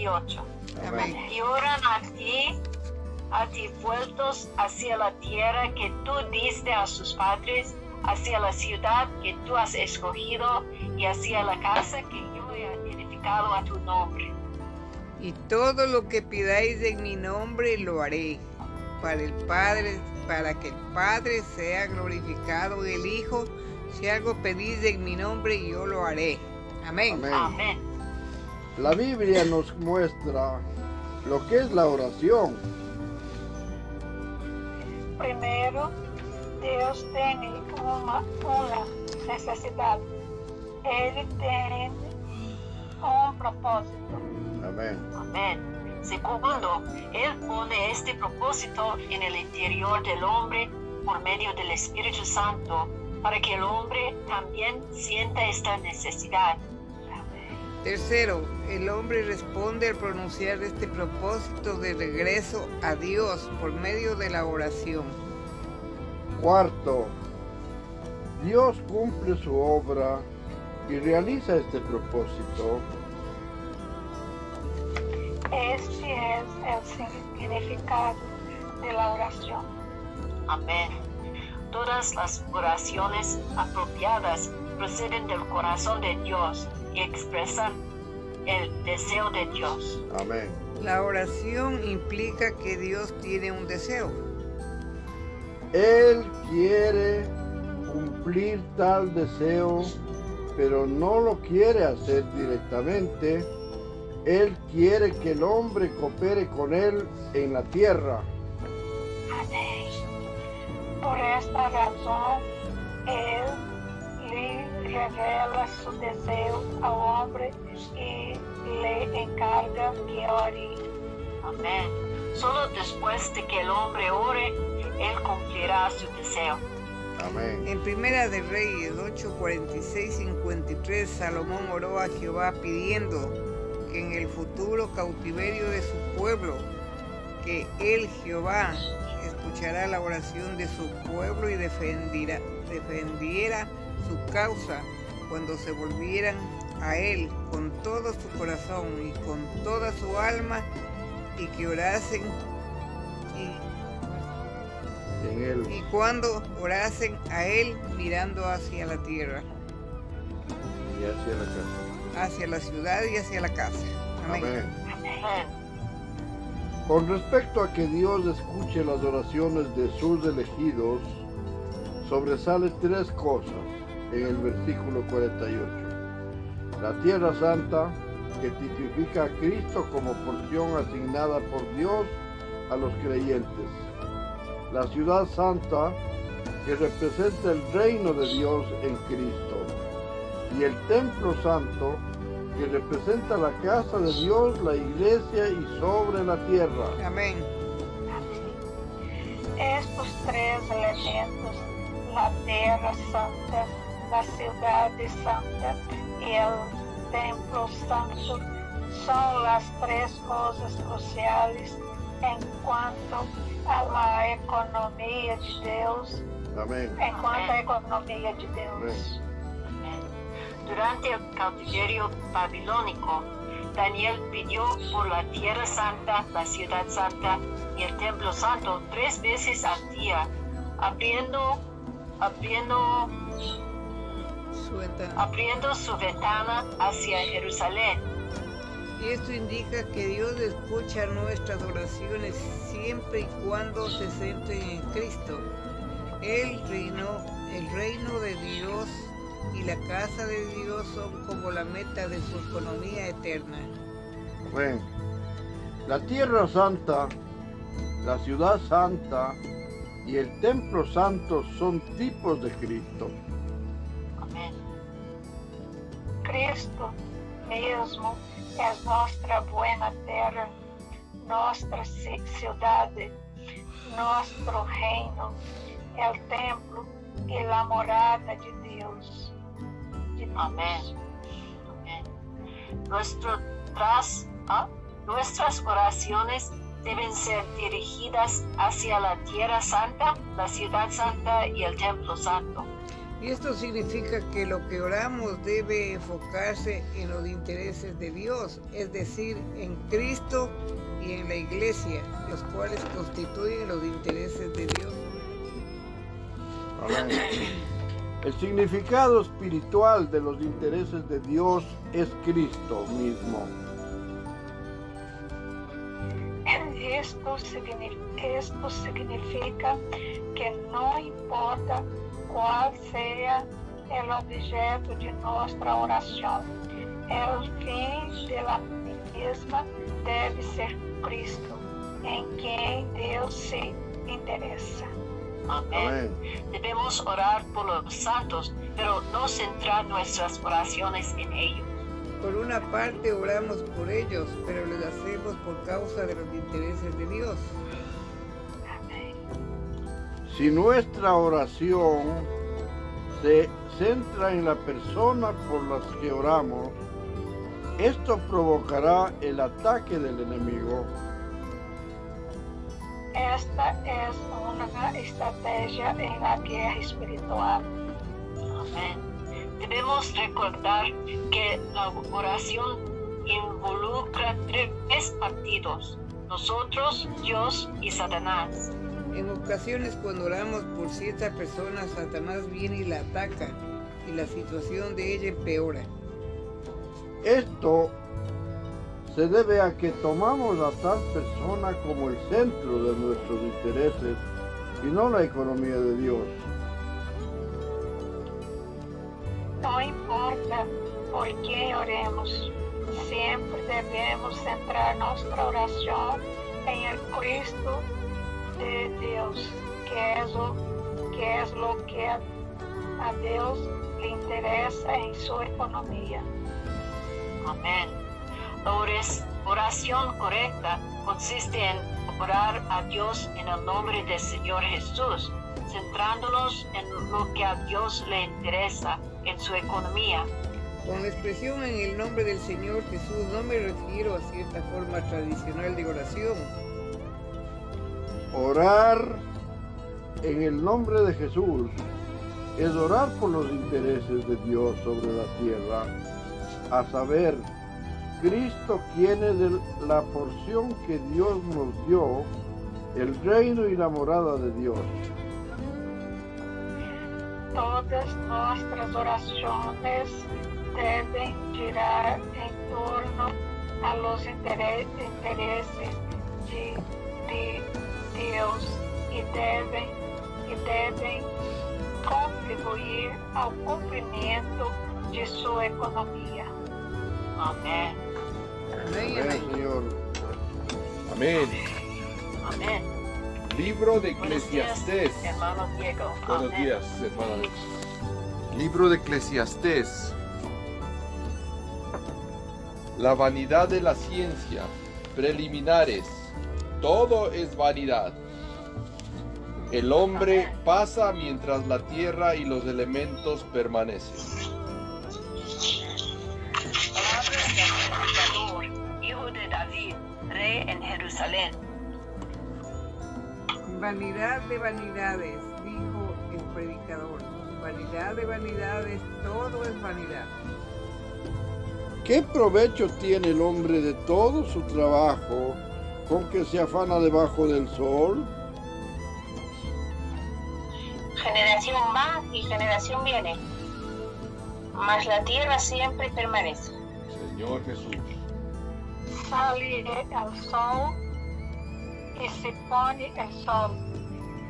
y 8. Amén. Y oran a ti, a ti vueltos hacia la tierra que tú diste a sus padres, hacia la ciudad que tú has escogido y hacia la casa que yo he edificado a tu nombre. Y todo lo que pidáis en mi nombre lo haré, para el Padre, para que el Padre sea glorificado el Hijo. Si algo pedís en mi nombre, yo lo haré. Amén. Amén. Amén. La Biblia nos muestra lo que es la oración. Primeiro, Deus tem uma, uma necessidade. Ele tem um propósito. Amén. Amén. Segundo, Él pone este propósito en el interior del hombre por medio del Espíritu Santo para que el hombre también sienta esta necesidad. Tercero, el hombre responde al pronunciar este propósito de regreso a Dios por medio de la oración. Cuarto, Dios cumple su obra y realiza este propósito. Este é o significado da oração. Amén. Todas las oraciones apropiadas proceden del corazón de Dios y expresan el deseo de Dios. Amén. La oración implica que Dios tiene un deseo. Él quiere cumplir tal deseo, pero no lo quiere hacer directamente. Él quiere que el hombre coopere con él en la tierra. Amém. Por esta razão, ele lhe revela seu desejo ao homem e lhe encarga que ore. Amén. Solo después de que el hombre ore, Él cumplirá su deseo. Amén. En Primera de Reyes 8, 46, 53, Salomón oró a Jehová pidiendo que en el futuro cautiverio de su pueblo, que él, Jehová, escuchará la oración de su pueblo y defendiera, defendiera su causa cuando se volvieran a él con todo su corazón y con toda su alma y que orasen y En él. y cuando orasen a Él mirando hacia la tierra, Y hacia la casa. hacia la ciudad y hacia la casa. Amén. Amén. Amén. Con respecto a que Dios escuche las oraciones de sus elegidos, sobresale tres cosas en el versículo 48. La tierra santa, que tipifica a Cristo como porción asignada por Dios a los creyentes. La ciudad santa, que representa el reino de Dios en Cristo. Y el templo santo, que representa la casa de Dios, la iglesia y sobre la tierra. Amén. Estes três elementos, a terra santa, a cidade santa e o templo santo, são as três coisas cruciais enquanto a economia de Deus, Amén. enquanto a economia de Deus. Durante el cautiverio babilónico, Daniel pidió por la tierra santa, la ciudad santa y el templo santo tres veces al día, abriendo, abriendo, Suelta. abriendo su ventana hacia Jerusalén. Y esto indica que Dios escucha nuestras oraciones siempre y cuando se centren en Cristo. El reino, el reino de Dios y la casa de Dios son como la meta de su economía eterna. Amén. La tierra santa, la ciudad santa y el templo santo son tipos de Cristo. Cristo mesmo é nossa buena terra, nossa ci- cidade, nosso reino, é o templo e a morada de Deus. De Deus. Tras- ah, nuestras oraciones deben ser dirigidas hacia la tierra santa, la ciudad santa y el templo santo. Y esto significa que lo que oramos debe enfocarse en los intereses de Dios, es decir, en Cristo y en la iglesia, los cuales constituyen los intereses de Dios. El significado espiritual de los intereses de Dios es Cristo mismo. Esto esto significa que no importa cuál sea el objeto de nuestra oración, el fin de la misma debe ser Cristo, en quien Dios se interesa. Amén. Debemos orar por los santos, pero no centrar nuestras oraciones en ellos. Por una parte oramos por ellos, pero lo hacemos por causa de los intereses de Dios. Si nuestra oración se centra en la persona por las que oramos, esto provocará el ataque del enemigo. Esta es una estrategia en la guerra espiritual. Amén. Debemos recordar que la oración involucra tres partidos, nosotros, Dios y Satanás. En ocasiones cuando oramos por cierta persona, Satanás viene y la ataca y la situación de ella empeora. Esto se debe a que tomamos a tal persona como el centro de nuestros intereses y no la economía de Dios. No importa por qué oremos, siempre debemos centrar nuestra oración en el Cristo de Dios, que es lo que, es lo que a Dios le interesa en su economía. Amén. La oración correcta consiste en orar a Dios en el nombre del Señor Jesús, centrándonos en lo que a Dios le interesa en su economía. Con la expresión en el nombre del Señor Jesús no me refiero a cierta forma tradicional de oración. Orar en el nombre de Jesús es orar por los intereses de Dios sobre la tierra, a saber, Cristo tiene la porción que Dios nos dio, el reino y la morada de Dios. Todas nuestras oraciones deben girar en torno a los intereses de, de Y deben, y deben contribuir al cumplimiento de su economía. Amén. Amén, Señor. Amén. Amén. Libro de Buenos días, Eclesiastés. hermano Diego. Buenos Amén. días, hermanos. Libro de Eclesiastés. La vanidad de la ciencia. Preliminares. Todo es vanidad. El hombre pasa mientras la tierra y los elementos permanecen. Palabras del predicador, hijo de David, rey en Jerusalén. Vanidad de vanidades, dijo el predicador. Vanidad de vanidades, todo es vanidad. ¿Qué provecho tiene el hombre de todo su trabajo con que se afana debajo del sol? Generación va y generación viene, mas la tierra siempre permanece. Señor Jesús. Sale el sol y se pone el sol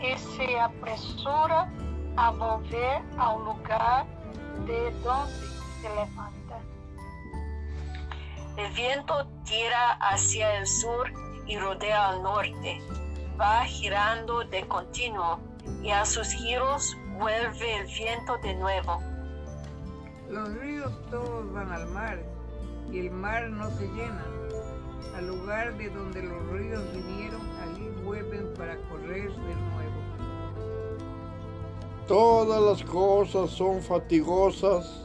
y se apresura a volver al lugar de donde se levanta. El viento tira hacia el sur y rodea al norte. Va girando de continuo y a sus giros vuelve el viento de nuevo. Los ríos todos van al mar y el mar no se llena. Al lugar de donde los ríos vinieron, allí vuelven para correr de nuevo. Todas las cosas son fatigosas,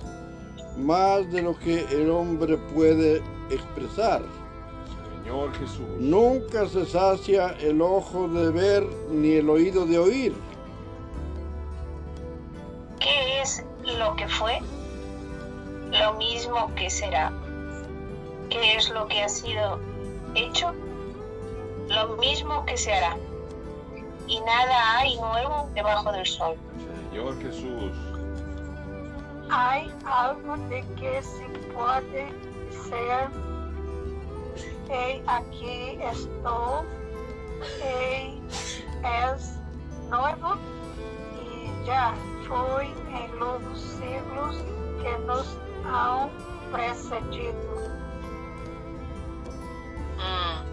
más de lo que el hombre puede expresar. Señor Jesús. Nunca se sacia el ojo de ver ni el oído de oír. ¿Qué es lo que fue, lo mismo que será. ¿Qué es lo que ha sido hecho? Lo mismo que se hará. Y nada hay nuevo debajo del sol. Señor Jesús. Hay algo de que se puede ser. Hey, aquí estoy. Hey, es nuevo y ya fue en los siglos que nos han precedido. Mm.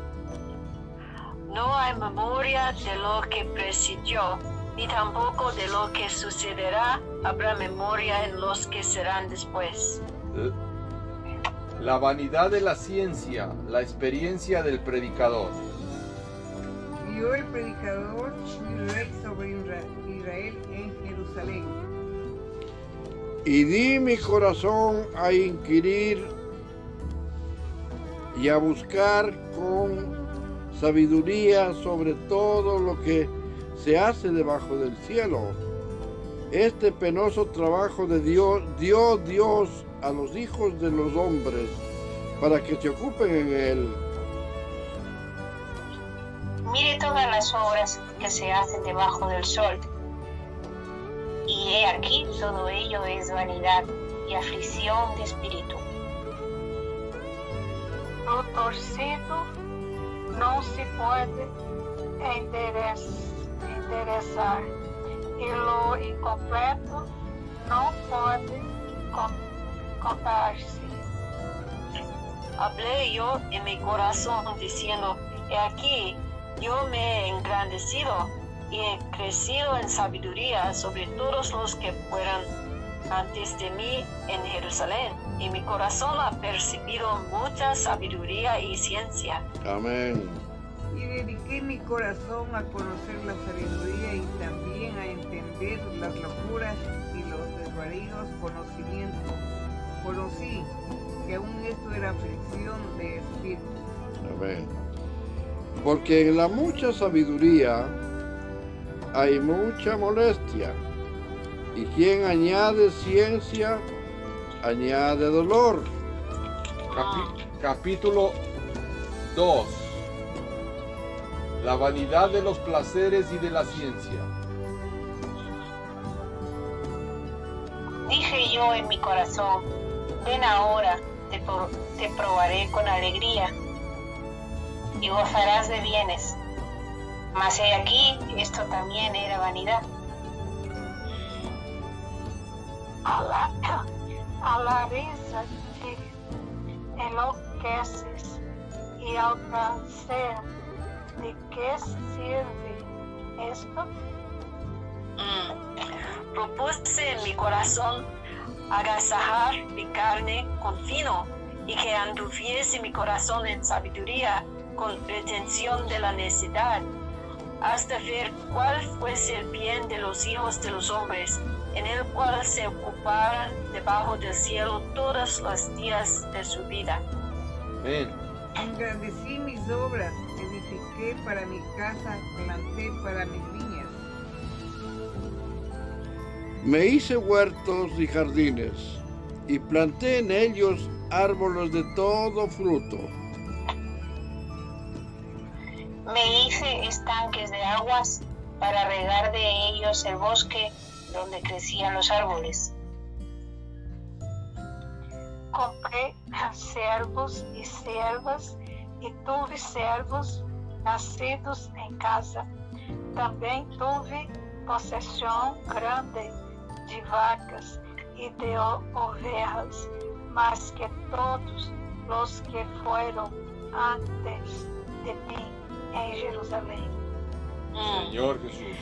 No hay memoria de lo que presidió, ni tampoco de lo que sucederá. Habrá memoria en los que serán después. La vanidad de la ciencia, la experiencia del predicador. Vio el predicador mi rey sobre Israel en Jerusalén. Y di mi corazón a inquirir y a buscar con sabiduría sobre todo lo que se hace debajo del cielo. Este penoso trabajo de Dios dio Dios a los hijos de los hombres para que se ocupen en él. Mire todas las obras que se hacen debajo del sol. Y he aquí todo ello es vanidad y aflicción de espíritu. Lo torcido no se puede enderezar y lo incompleto no puede contarse. Hablé yo en mi corazón diciendo, he aquí, yo me he engrandecido y he crecido en sabiduría sobre todos los que fueran antes de mí en Jerusalén, y mi corazón ha percibido mucha sabiduría y ciencia. Amén. Y dediqué mi corazón a conocer la sabiduría y también a entender las locuras y los desvaríos conocimientos. Conocí que aún esto era aflicción de espíritu. Amén. Porque en la mucha sabiduría hay mucha molestia. Y quien añade ciencia, añade dolor. Capi- capítulo 2. La vanidad de los placeres y de la ciencia. Dije yo en mi corazón, ven ahora, te, pro- te probaré con alegría y gozarás de bienes. Mas he aquí, esto también era vanidad. A la, a la risa te enloqueces y al placer, ¿de qué sirve esto? Mm. Propuse en mi corazón agasajar mi carne con fino y que anduviese mi corazón en sabiduría con retención de la necesidad, hasta ver cuál fuese el bien de los hijos de los hombres, en el cual se ocuparan debajo del cielo todos los días de su vida. Amén. Engrandecí mis obras, edifiqué para mi casa, planté para mis viñas. Me hice huertos y jardines y planté en ellos árboles de todo fruto. Me hice estanques de aguas para regar de ellos el bosque donde crecían los árboles. Compré servos y siervas y tuve servos nacidos en casa. También tuve posesión grande de vacas y de ovejas, más que todos los que fueron antes de mí en Jerusalén. Mm. Señor Jesús.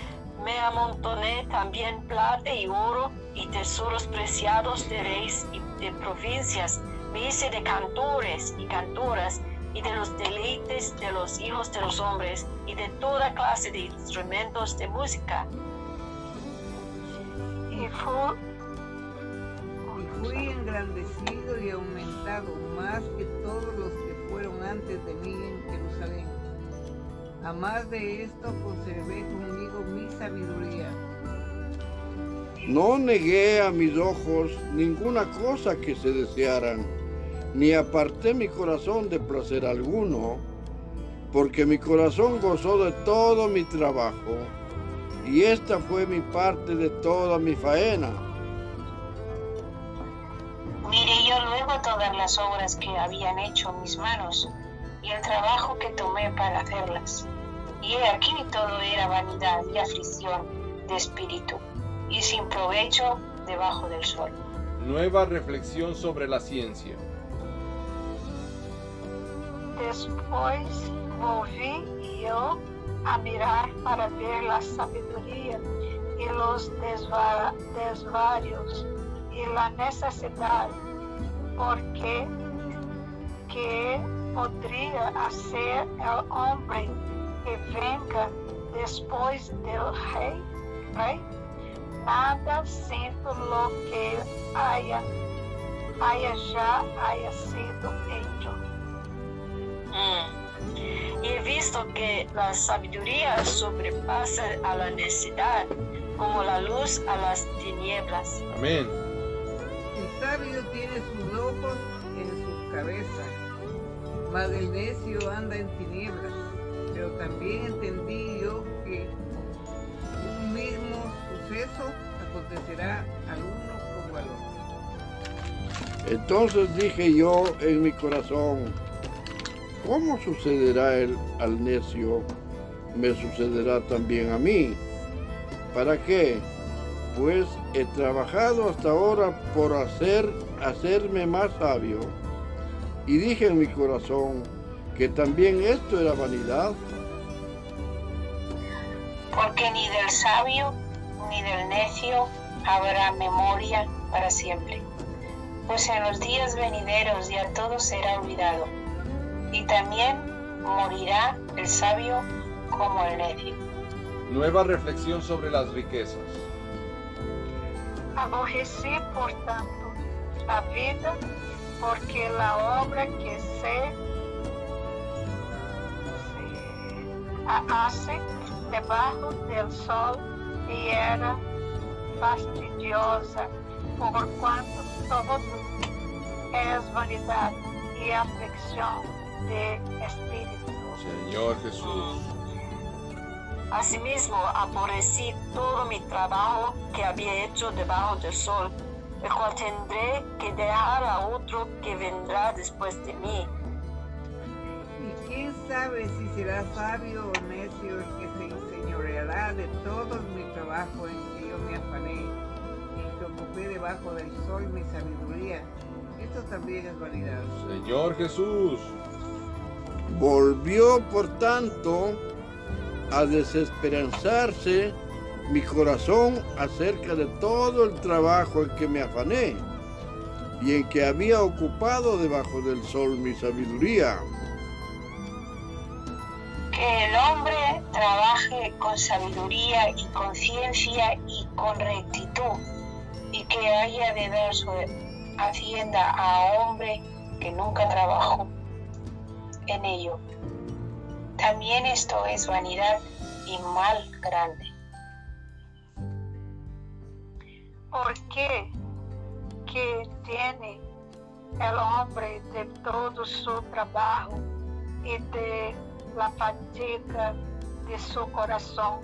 Me amontoné también plata y oro y tesoros preciados de reyes y de provincias. Me hice de cantores y cantoras y de los deleites de los hijos de los hombres y de toda clase de instrumentos de música. Y fu- Y fui engrandecido y aumentado más que todos los que fueron antes de mí en Jerusalén. A más de esto conservé conmigo mi sabiduría. No negué a mis ojos ninguna cosa que se desearan, ni aparté mi corazón de placer alguno, porque mi corazón gozó de todo mi trabajo, y esta fue mi parte de toda mi faena. Miré yo luego todas las obras que habían hecho mis manos y el trabajo que tomé para hacerlas. Y he aquí todo era vanidad y aflicción de espíritu y sin provecho debajo del sol. Nueva reflexión sobre la ciencia. Después volví yo a mirar para ver la sabiduría y los desva- desvarios y la necesidad, porque que podría hacer el hombre que venga después del rey, rey? Nada siento lo que haya, haya ya haya sido hecho. Mm. Y he visto que la sabiduría sobrepasa a la necedad, como la luz a las tinieblas. Amén. El sabio tiene sus ojos en su cabeza, mas el necio anda en tinieblas. Pero también entendí yo que un mismo suceso acontecerá al uno como al otro. Entonces dije yo en mi corazón, ¿cómo sucederá el, al necio? Me sucederá también a mí. ¿Para qué? Pues he trabajado hasta ahora por hacer, hacerme más sabio. Y dije en mi corazón que también esto era vanidad. Porque ni del sabio ni del necio habrá memoria para siempre. Pues en los días venideros ya todo será olvidado. Y también morirá el sabio como el necio. Nueva reflexión sobre las riquezas. Aborreci, portanto, a vida, porque la obra que se, se hace debajo del sol y era fastidiosa, por cuanto todo es vanidad y aflicción de espíritu. Señor Jesús. Asimismo, aborrecí todo mi trabajo que había hecho debajo del sol, el cual tendré que dejar a otro que vendrá después de mí. ¿Y quién sabe si será sabio o necio el que se enseñoreará de todo mi trabajo en que yo me afané y que ocupé debajo del sol mi sabiduría? Esto también es vanidad. Señor Jesús. Volvió, por tanto, a desesperanzarse mi corazón acerca de todo el trabajo en que me afané y en que había ocupado debajo del sol mi sabiduría. Que el hombre trabaje con sabiduría y con ciencia y con rectitud, y que haya de dar su hacienda a hombre que nunca trabajó en ello. También esto es vanidad y mal grande. ¿Por qué que tiene el hombre de todo su trabajo y de la fatiga de su corazón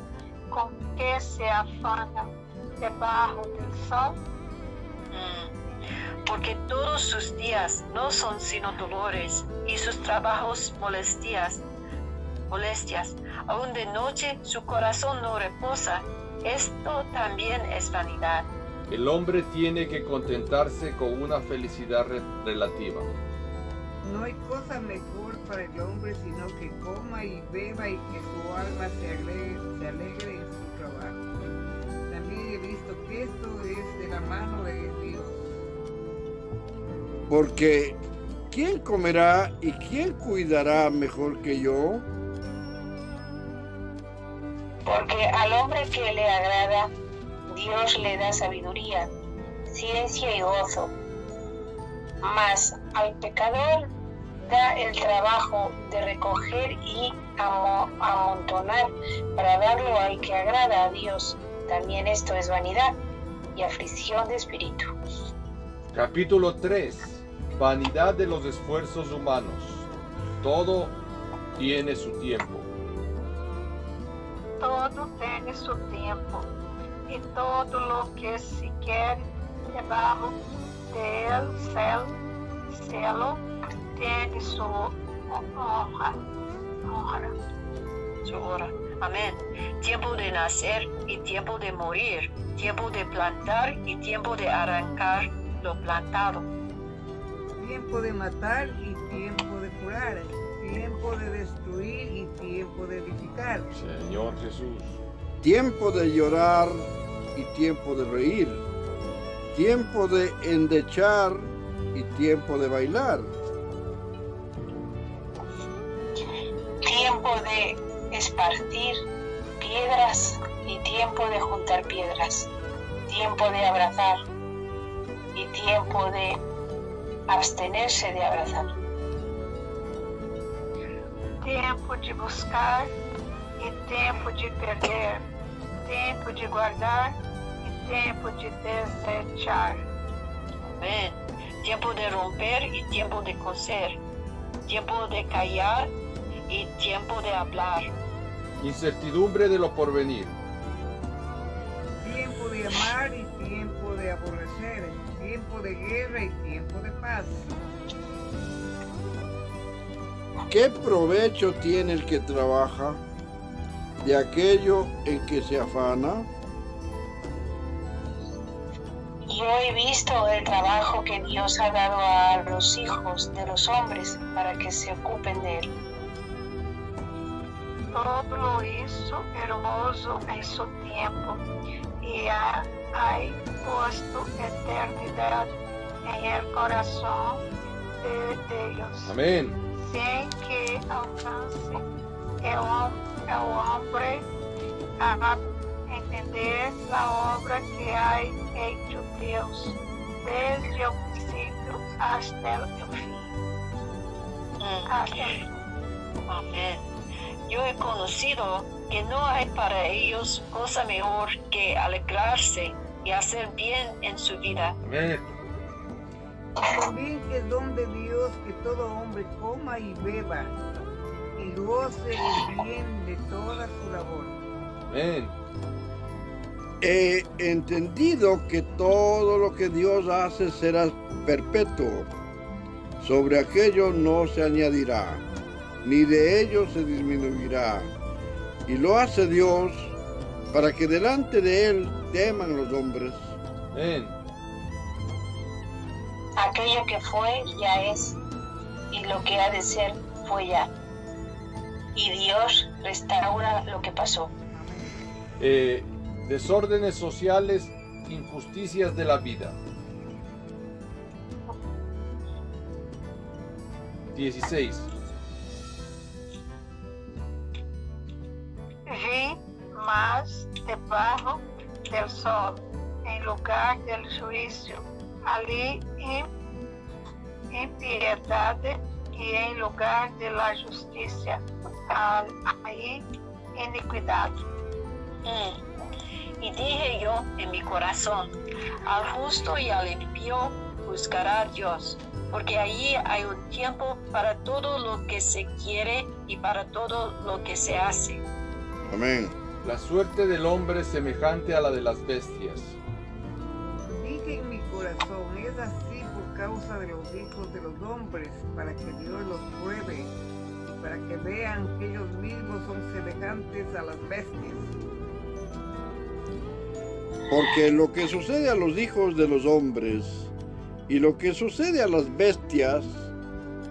con que se afana debajo del sol? Mm. Porque todos sus días no son sino dolores y sus trabajos molestias. Molestias. Aún de noche su corazón no reposa. Esto también es vanidad. El hombre tiene que contentarse con una felicidad re- relativa. No hay cosa mejor para el hombre sino que coma y beba y que su alma se alegre, se alegre en su trabajo. También he visto que esto es de la mano de. Porque ¿quién comerá y quién cuidará mejor que yo? Porque al hombre que le agrada, Dios le da sabiduría, ciencia y gozo. Mas al pecador da el trabajo de recoger y amo- amontonar para darlo al que agrada a Dios. También esto es vanidad. y aflicción de espíritu. Capítulo 3. Vanidad de los esfuerzos humanos. Todo tiene su tiempo. Todo tiene su tiempo, y todo lo que se quiere debajo del cielo, cielo tiene su honra. honra. Su hora. Amén. Tiempo de nacer y tiempo de morir. Tiempo de plantar y tiempo de arrancar lo plantado. Tiempo de matar y tiempo de curar. Tiempo de destruir y tiempo de edificar. Señor Jesús. Tiempo de llorar y tiempo de reír. Tiempo de endechar y tiempo de bailar. Tiempo de esparcir piedras y tiempo de juntar piedras. Tiempo de abrazar y tiempo de abstenerse de abrazar. Tempo de buscar e tempo de perder. Tempo de guardar e tempo de desechar. Amén. Tiempo de romper y tiempo de coser. Tiempo de callar y tiempo de hablar. Incertidumbre de lo porvenir. Tiempo de amar y tiempo de aborrecer. Tiempo de guerra y tiempo de paz. ¿Qué provecho tiene el que trabaja de aquello en que se afana? Yo he visto el trabajo que Dios ha dado a los hijos de los hombres para que se ocupen de él. Todo lo hizo hermoso en su tiempo y ha, ha puesto eternidad en el corazón de, ellos. Amén. sem que alcance el, hom- el hombre a entender la obra que ha hecho Dios desde el principio hasta el fin. Hasta el fin. Amén. Yo he conocido que no hay para ellos cosa mejor que alegrarse y hacer bien en su vida. Amén. También que es don de Dios que todo hombre coma y beba y goce el bien de toda su labor. Amén. He entendido que todo lo que Dios hace será perpetuo. Sobre aquello no se añadirá, ni de ello se disminuirá. Y lo hace Dios para que delante de Él teman los hombres. Amén. Aquello que fue ya es, y lo que ha de ser fue ya. Y Dios restaura lo que pasó. Eh, desórdenes sociales, injusticias de la vida. 16. Debajo del sol, en lugar del juicio, ali im- impiedad y en lugar de la justicia, al- ahí iniquidad. Mm. Y dije yo en mi corazón, al justo y al impío juzgará Dios, porque allí hay un tiempo para todo lo que se quiere y para todo lo que se hace. Amén. La suerte del hombre es semejante a la de las bestias. Dije en mi corazón, es así por causa de los hijos de los hombres, para que Dios los pruebe y para que vean que ellos mismos son semejantes a las bestias. Porque lo que sucede a los hijos de los hombres y lo que sucede a las bestias,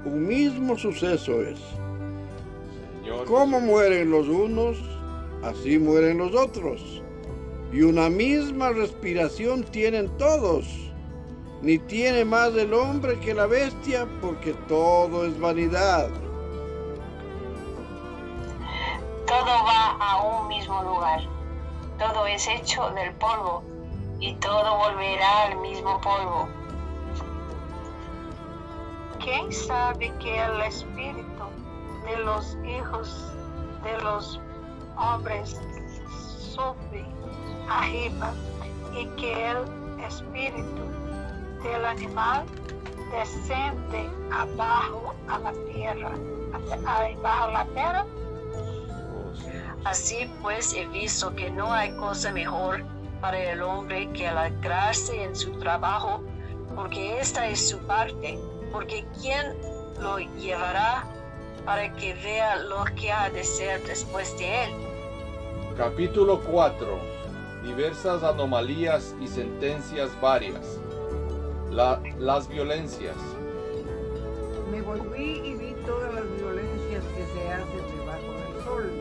un mismo suceso es. Señor. Como mueren los unos, así mueren los otros. Y una misma respiración tienen todos. Ni tiene más el hombre que la bestia, porque todo es vanidad. Todo va a un mismo lugar. Todo es hecho del polvo y todo volverá al mismo polvo. ¿Quién sabe que el espíritu de los hijos de los hombres sube arriba y que el espíritu del animal descende abajo a la tierra, abajo la tierra. Así pues he visto que no hay cosa mejor para el hombre que alegrarse en su trabajo, porque esta es su parte, porque ¿quién lo llevará para que vea lo que ha de ser después de él? Capítulo 4. Diversas anomalías y sentencias varias. La- las violencias. Me volví y vi todas las violencias que se hacen debajo del sol.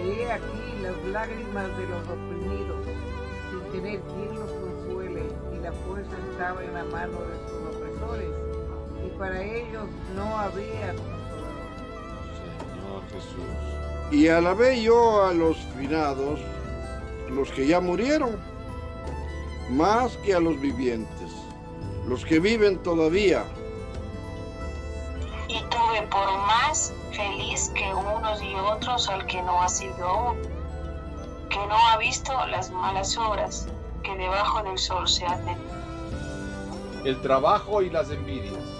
He aquí las lágrimas de los oprimidos, sin tener quien los consuele, y la fuerza estaba en la mano de sus opresores, y para ellos no había Jesús. Y alabé yo a los finados, los que ya murieron, más que a los vivientes, los que viven todavía. Y tuve por más feliz que unos y otros al que no ha sido aún, que no ha visto las malas obras que debajo del sol se hacen. El trabajo y las envidias.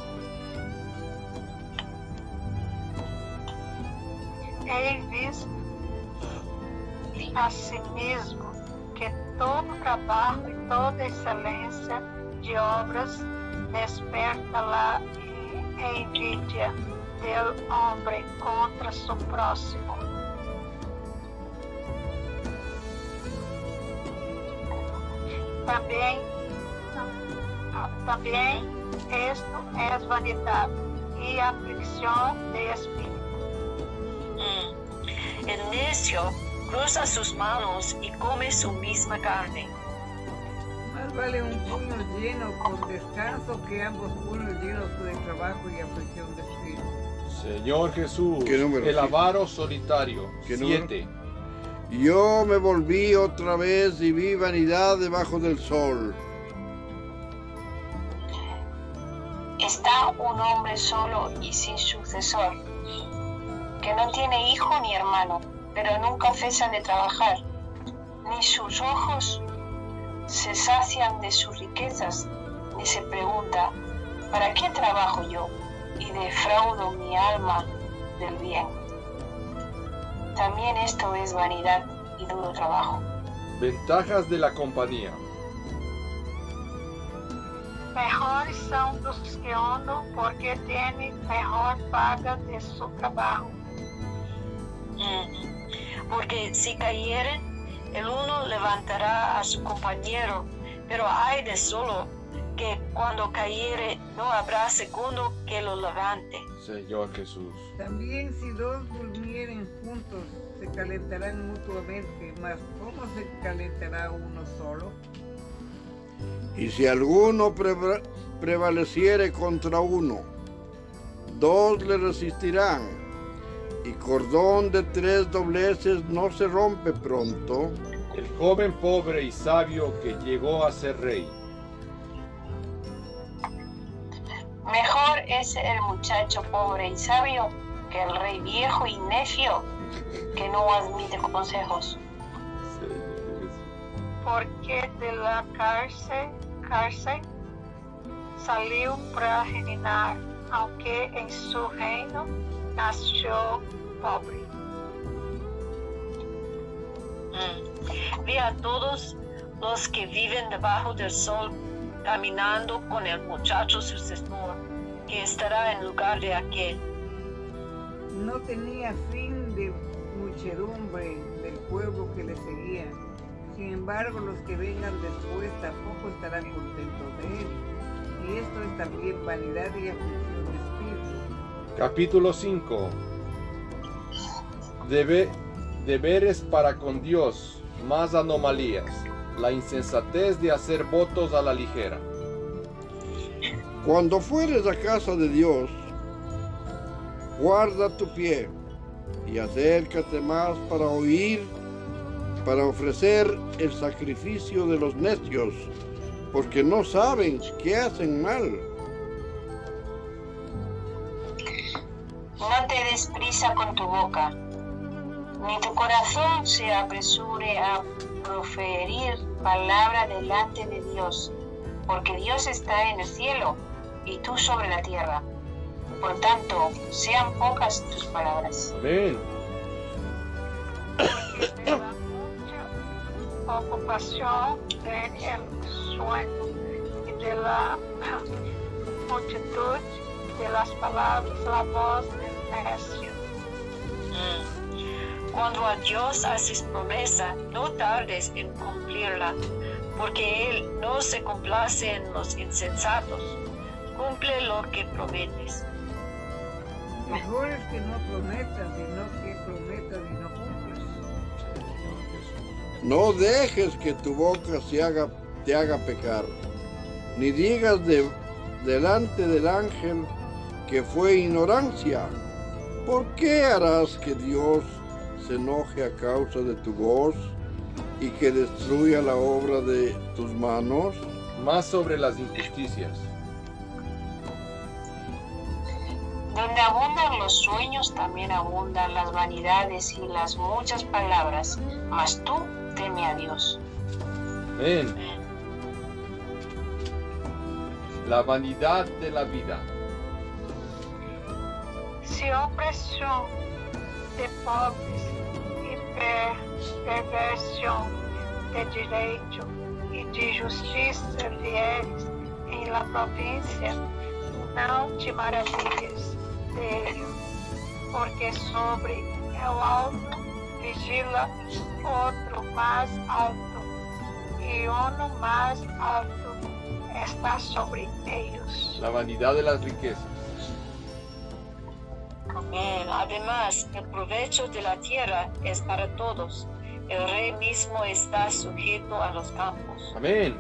Asimismo que todo trabajo y toda excelência de obras desperta la eh, envidia del hombre contra su próximo. Também, também esto es vanidad y aflicción de espíritu. Mm. El necio cruza sus manos y come su misma carne. Más vale un puño lleno con descanso que ambos puños llenos de trabajo y aflicción de espíritu. Señor Jesús. ¿Qué número? El avaro solitario. ¿Qué número? Siete. Yo me volví otra vez y vi vanidad debajo del sol. Está un hombre solo y sin sucesor, que no tiene hijo ni hermano, pero nunca cesa de trabajar, ni sus ojos se sacian de sus riquezas, ni se pregunta, ¿para qué trabajo yo? Y defraudo mi alma del bien. También esto es vanidad y duro trabajo. Ventajas de la compañía. Mejores são dos que andam porque têm mejor paga de su trabajo. Mm. Porque si cayeren, el uno levantará a su compañero, pero hay de solo que cuando cayere no habrá segundo que lo levante. Señor Jesús. También si dos durmieren juntos, se calentarán mutuamente, mas ¿cómo se calentará uno solo? Y si alguno preva- prevaleciere contra uno, dos le resistirán. Y cordón de tres dobleces no se rompe pronto. El joven pobre y sabio que llegó a ser rey. Mejor es el muchacho pobre y sabio que el rey viejo y necio que no admite consejos. Porque de la cárcel, cárcel salió para reinar, aunque en su reino nació pobre. Mm. Ve a todos los que viven debajo del sol caminando con el muchacho sucesor que estará en lugar de aquel. No tenía fin de muchedumbre del pueblo que le seguía. Sin embargo, los que vengan después tampoco estarán contentos de él. Y esto es también vanidad y aflicción de espíritu. Capítulo 5. Debe, deberes para con Dios, más anomalías. La insensatez de hacer votos a la ligera. Cuando fueres a casa de Dios, guarda tu pie y acércate más para oír, para ofrecer el sacrificio de los necios, porque no saben que hacen mal. No te des prisa con tu boca, ni tu corazón se apresure a proferir palabra delante de Dios, porque Dios está en el cielo y tú sobre la tierra. Por tanto, sean pocas tus palabras. Amén. porque de la mucha ocupación del sueño y de la multitud de las palabras la voz del necio. Cuando a Dios haces promesa, no tardes en cumplirla, porque Él no se complace en los insensatos. Cumple lo que prometes. Mejor es que no prometas, sino que prometas y no cumples. No dejes que tu boca se haga, te haga pecar, ni digas de, delante del ángel que fue ignorancia. ¿Por qué harás que Dios se enoje a causa de tu voz y que destruya la obra de tus manos? Más sobre las injusticias. Donde abundan los sueños, también abundan las vanidades y las muchas palabras, mas tú teme a Dios. Amén. La vanidad de la vida. Se opressão de pobres e perversão de direito e de justiça vieres em la província, não te maravilhes dele, porque sobre o alto vigila outro mais alto, e uno mais alto está sobre eles. La vanidad de las riquezas. Eh, Además, el provecho de la tierra es para todos. El rey mismo está sujeto a los campos. Amén.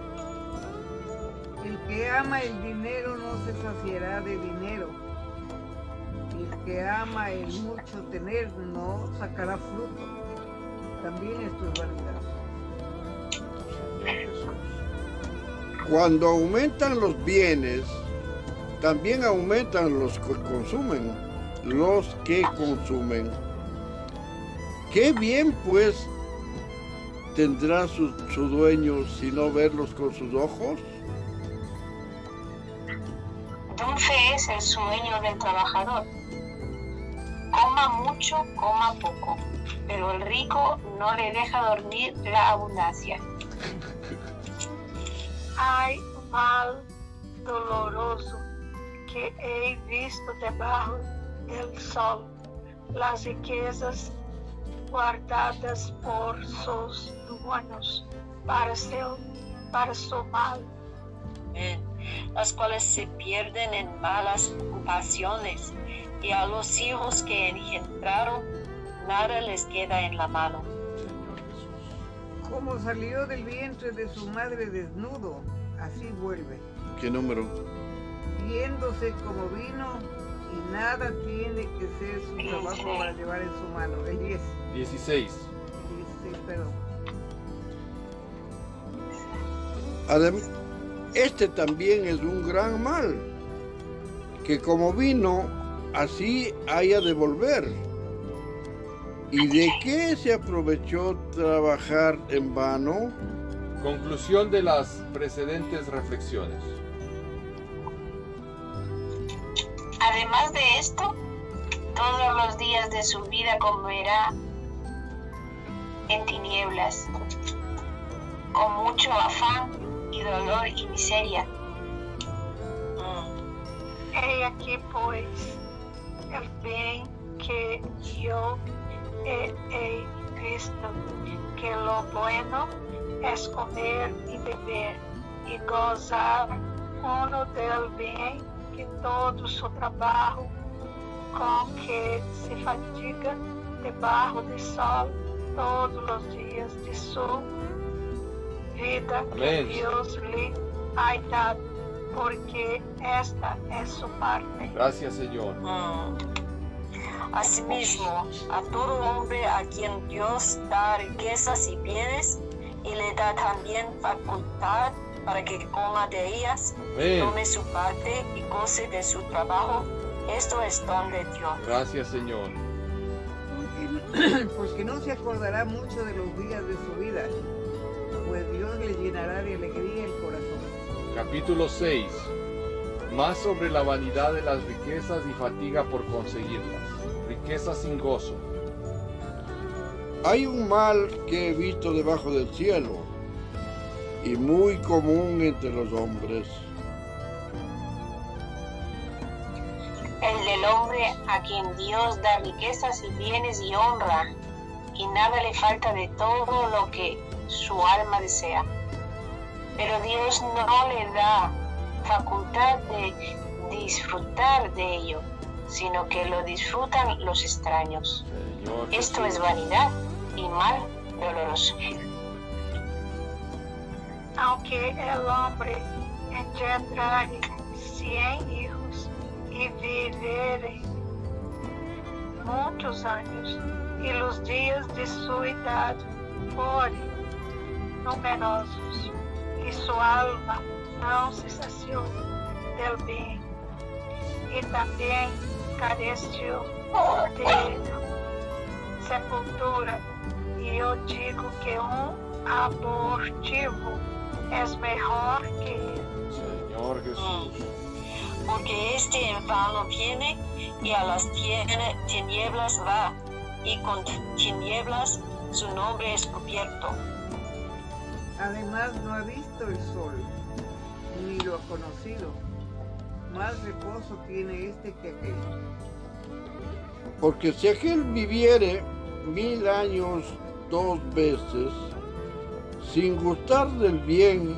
El que ama el dinero no se saciará de dinero. El que ama el mucho tener no sacará fruto. También esto es vanidad. Cuando aumentan los bienes, también aumentan los que consumen, los que consumen. Qué bien pues tendrá su, su dueño si no verlos con sus ojos. Dulce es el sueño del trabajador. Coma mucho, coma poco, pero el rico no le deja dormir la abundancia. O mal doloroso que hei visto debaixo del sol, las riquezas guardadas por sus dueños para seu, para su mal. Amén. Las cuales se pierden en malas ocupaciones y a los hijos que engendraron nada les queda en la mano. Como salió del vientre de su madre desnudo, así vuelve. ¿Qué número? Yéndose como vino y nada tiene que ser su trabajo para llevar en su mano. El 10, 16. el 16, perdón. Adem- este también es un gran mal, que como vino, así haya de volver. ¿Y de qué se aprovechó trabajar en vano? Conclusión de las precedentes reflexiones. Además de esto, todos los días de su vida comerá en tinieblas, con mucho afán y dolor y miseria. Mm. Hei aqui, pois, el bem que eu he, hei visto, que lo bueno es comer y beber y gozar uno del bem que todo su trabajo com que se fatiga debaixo do sol todos os dias de sua vida Amém. que Deus lhe ha dado, porque esta é sua parte. Gracias, Señor. Mm. Asimismo, a todo hombre a quien Dios da riquezas y bienes y le da también facultad para que coma de ellas, Amén. tome su parte y goce de su trabajo, esto es don de Dios. Gracias, Señor. Porque, porque no se acordará mucho de los días de su vida llenará de alegría el corazón. Capítulo 6. Más sobre la vanidad de las riquezas y fatiga por conseguirlas. Riquezas sin gozo. Hay un mal que he visto debajo del cielo y muy común entre los hombres. El del hombre a quien Dios da riquezas y bienes y honra, y nada le falta de todo lo que su alma desea. Pero Dios no le da facultad de disfrutar de ello, sino que lo disfrutan los extraños. Señor Esto es vanidad y mal doloroso. Aunque el hombre engendrare cien hijos y vivere muchos años, y los días de su edad forem numerosos, y su alma não se saciou del bem, e também careció de sepultura, e eu digo que um abortivo es mejor que él. Señor Jesús. Porque este en vano viene y a las tinieblas va, y con tinieblas su nombre es cubierto. Además no ha visto el sol, ni lo ha conocido. Más reposo tiene este que aquel. Porque si aquel viviere mil años dos veces, sin gustar del bien,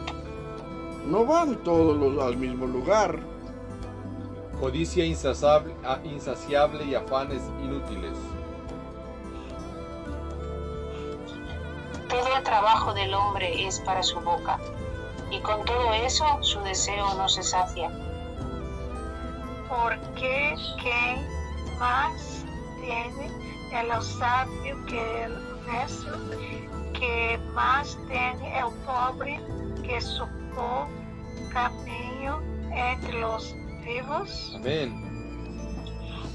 no van todos los al mismo lugar. Codicia insaciable, ah, insaciable y afanes inútiles. Todo el trabajo del hombre es para su boca, y con todo eso su deseo no se sacia. Porque quem mais tiene é o sábio que el necio, que mais tiene el pobre que supo caminho entre los vivos. Amén.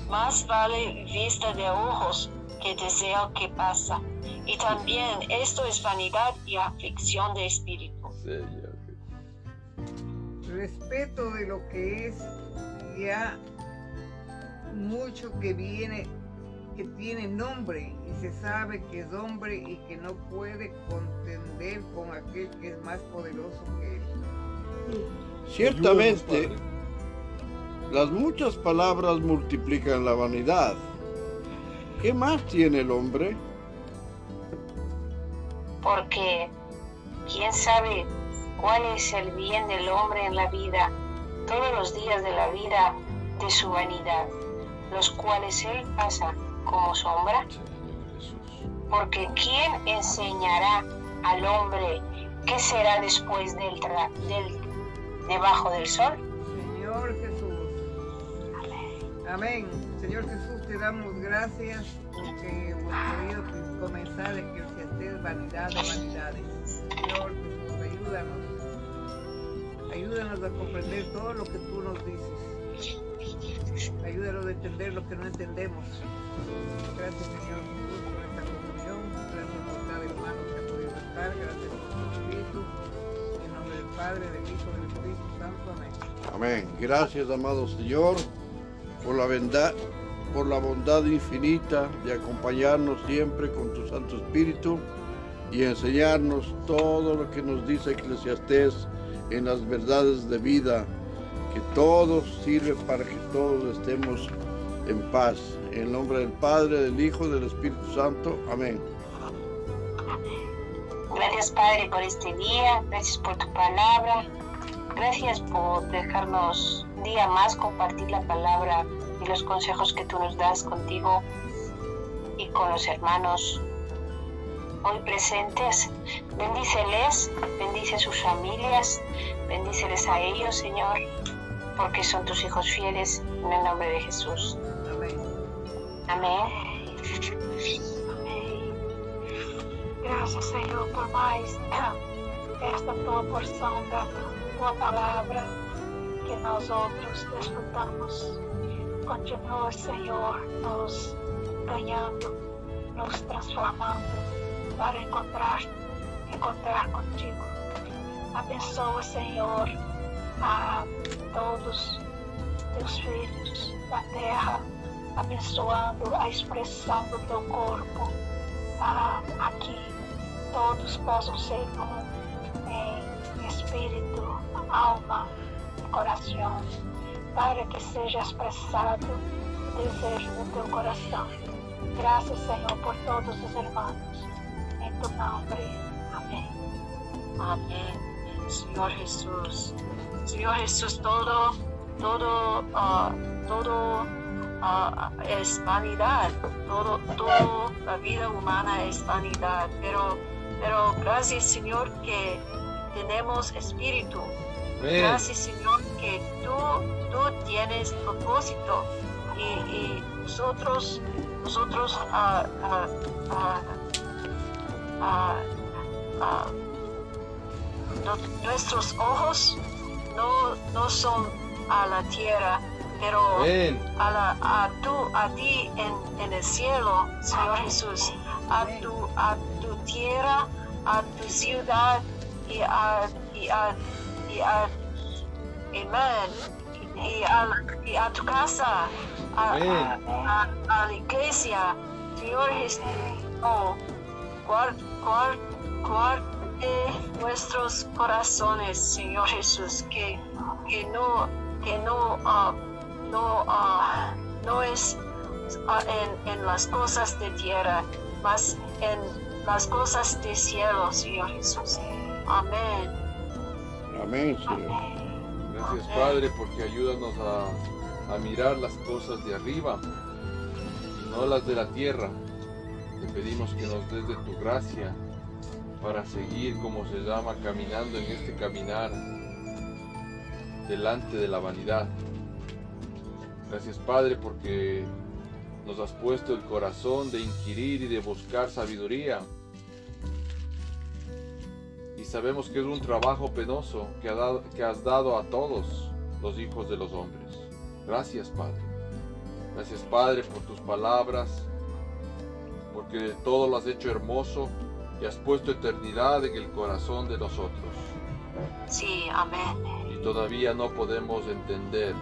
Más vale vista de ojos que deseo que pasa. Y también esto es vanidad y aflicción de espíritu. Señor. Respeto de lo que es ya mucho que viene, que tiene nombre y se sabe que es hombre y que no puede contender con aquel que es más poderoso que él. Ciertamente, las muchas palabras multiplican la vanidad. ¿Qué más tiene el hombre? porque quién sabe cuál es el bien del hombre en la vida, todos los días de la vida de su vanidad, los cuales él pasa como sombra, porque quién enseñará al hombre qué será después del, tra- del debajo del sol. Señor Jesús. Amén. Señor Jesús, te damos gracias porque hemos podido comenzar en que es vanidad de vanidades. Señor Jesús, ayúdanos. Ayúdanos a comprender todo lo que tú nos dices. Ayúdanos a entender lo que no entendemos. Gracias. Amén. Gracias, amado Señor, por la bondad, por la bondad infinita de acompañarnos siempre con tu Santo Espíritu y enseñarnos todo lo que nos dice Eclesiastés en las verdades de vida, que todo sirve para que todos estemos en paz. En el nombre del Padre, del Hijo del Espíritu Santo. Amén. Gracias Padre por este día, gracias por tu palabra, gracias por dejarnos un día más compartir la palabra y los consejos que tú nos das contigo y con los hermanos hoy presentes. Bendíceles, bendice sus familias, bendíceles a ellos, Señor, porque son tus hijos fieles, en el nombre de Jesús. Amén. Amém. Graças, Senhor, por mais esta tua porção da tua palavra que nós outros desfrutamos. Continua, Senhor, nos ganhando, nos transformando para encontrar, encontrar contigo. Abençoa, Senhor, a todos teus filhos da terra, abençoando a expressão do teu corpo ah, aqui. Todos possam ser um em espírito, alma e coração, para que seja expressado o desejo do teu coração. Graças, Senhor, por todos os irmãos. Em tu nome. Amém. Amén. Señor Jesús. Señor Jesús, todo, todo, ah, todo es vanidad. Todo, todo la vida humana es vanidad. Pero, pero gracias, Señor, que tenemos espíritu. Gracias, Señor, que tú, tú tienes propósito y, y nosotros, nosotros, ah, no- nuestros ojos no, no son a la tierra, pero Amén. a, la, a, tú, a ti en, en el cielo, Señor Jesús, a tu, a tu tierra, a tu ciudad y a, y a, y a, amén, y a, y a tu casa, a, a- a- la iglesia, Señor Jesús, oh, guard, guard, guarde nuestros corazones, Señor Jesús, que, que no, que no, ah, no, ah, no es ah, en, en las cosas de tierra, mas en las cosas de cielo, Señor Jesús. Amén. Amén, Señor. Gracias Padre porque ayúdanos a, a mirar las cosas de arriba y no las de la tierra. Te pedimos que nos des de tu gracia para seguir, como se llama, caminando en este caminar delante de la vanidad. Gracias Padre porque nos has puesto el corazón de inquirir y de buscar sabiduría. Y sabemos que es un trabajo penoso que, ha dado- que has dado a todos los hijos de los hombres. Gracias Padre. Gracias Padre por tus palabras, porque todo lo has hecho hermoso y has puesto eternidad en el corazón de nosotros. Sí, amén. Y todavía no podemos entender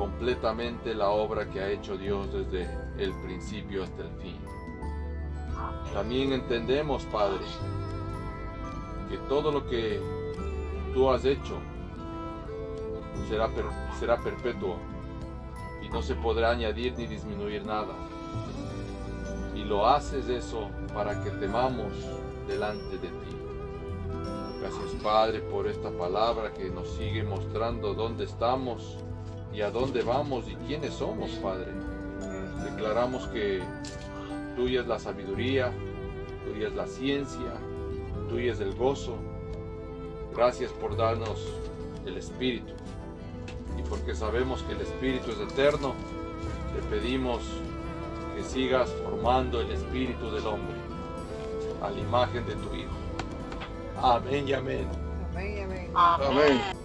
completamente la obra que ha hecho Dios desde el principio hasta el fin. También entendemos, Padre, que todo lo que tú has hecho será, per- será perpetuo y no se podrá añadir ni disminuir nada. Y lo haces eso para que temamos delante de ti. Gracias Padre por esta palabra que nos sigue mostrando dónde estamos y a dónde vamos y quiénes somos, Padre. Declaramos que tuya es la sabiduría, tuya es la ciencia, tuya es el gozo. Gracias por darnos el Espíritu. Y porque sabemos que el Espíritu es eterno, te pedimos que sigas formando el Espíritu del hombre a la imagen de tu Hijo. Amén y amén. Amén, amén. Amén. Amén.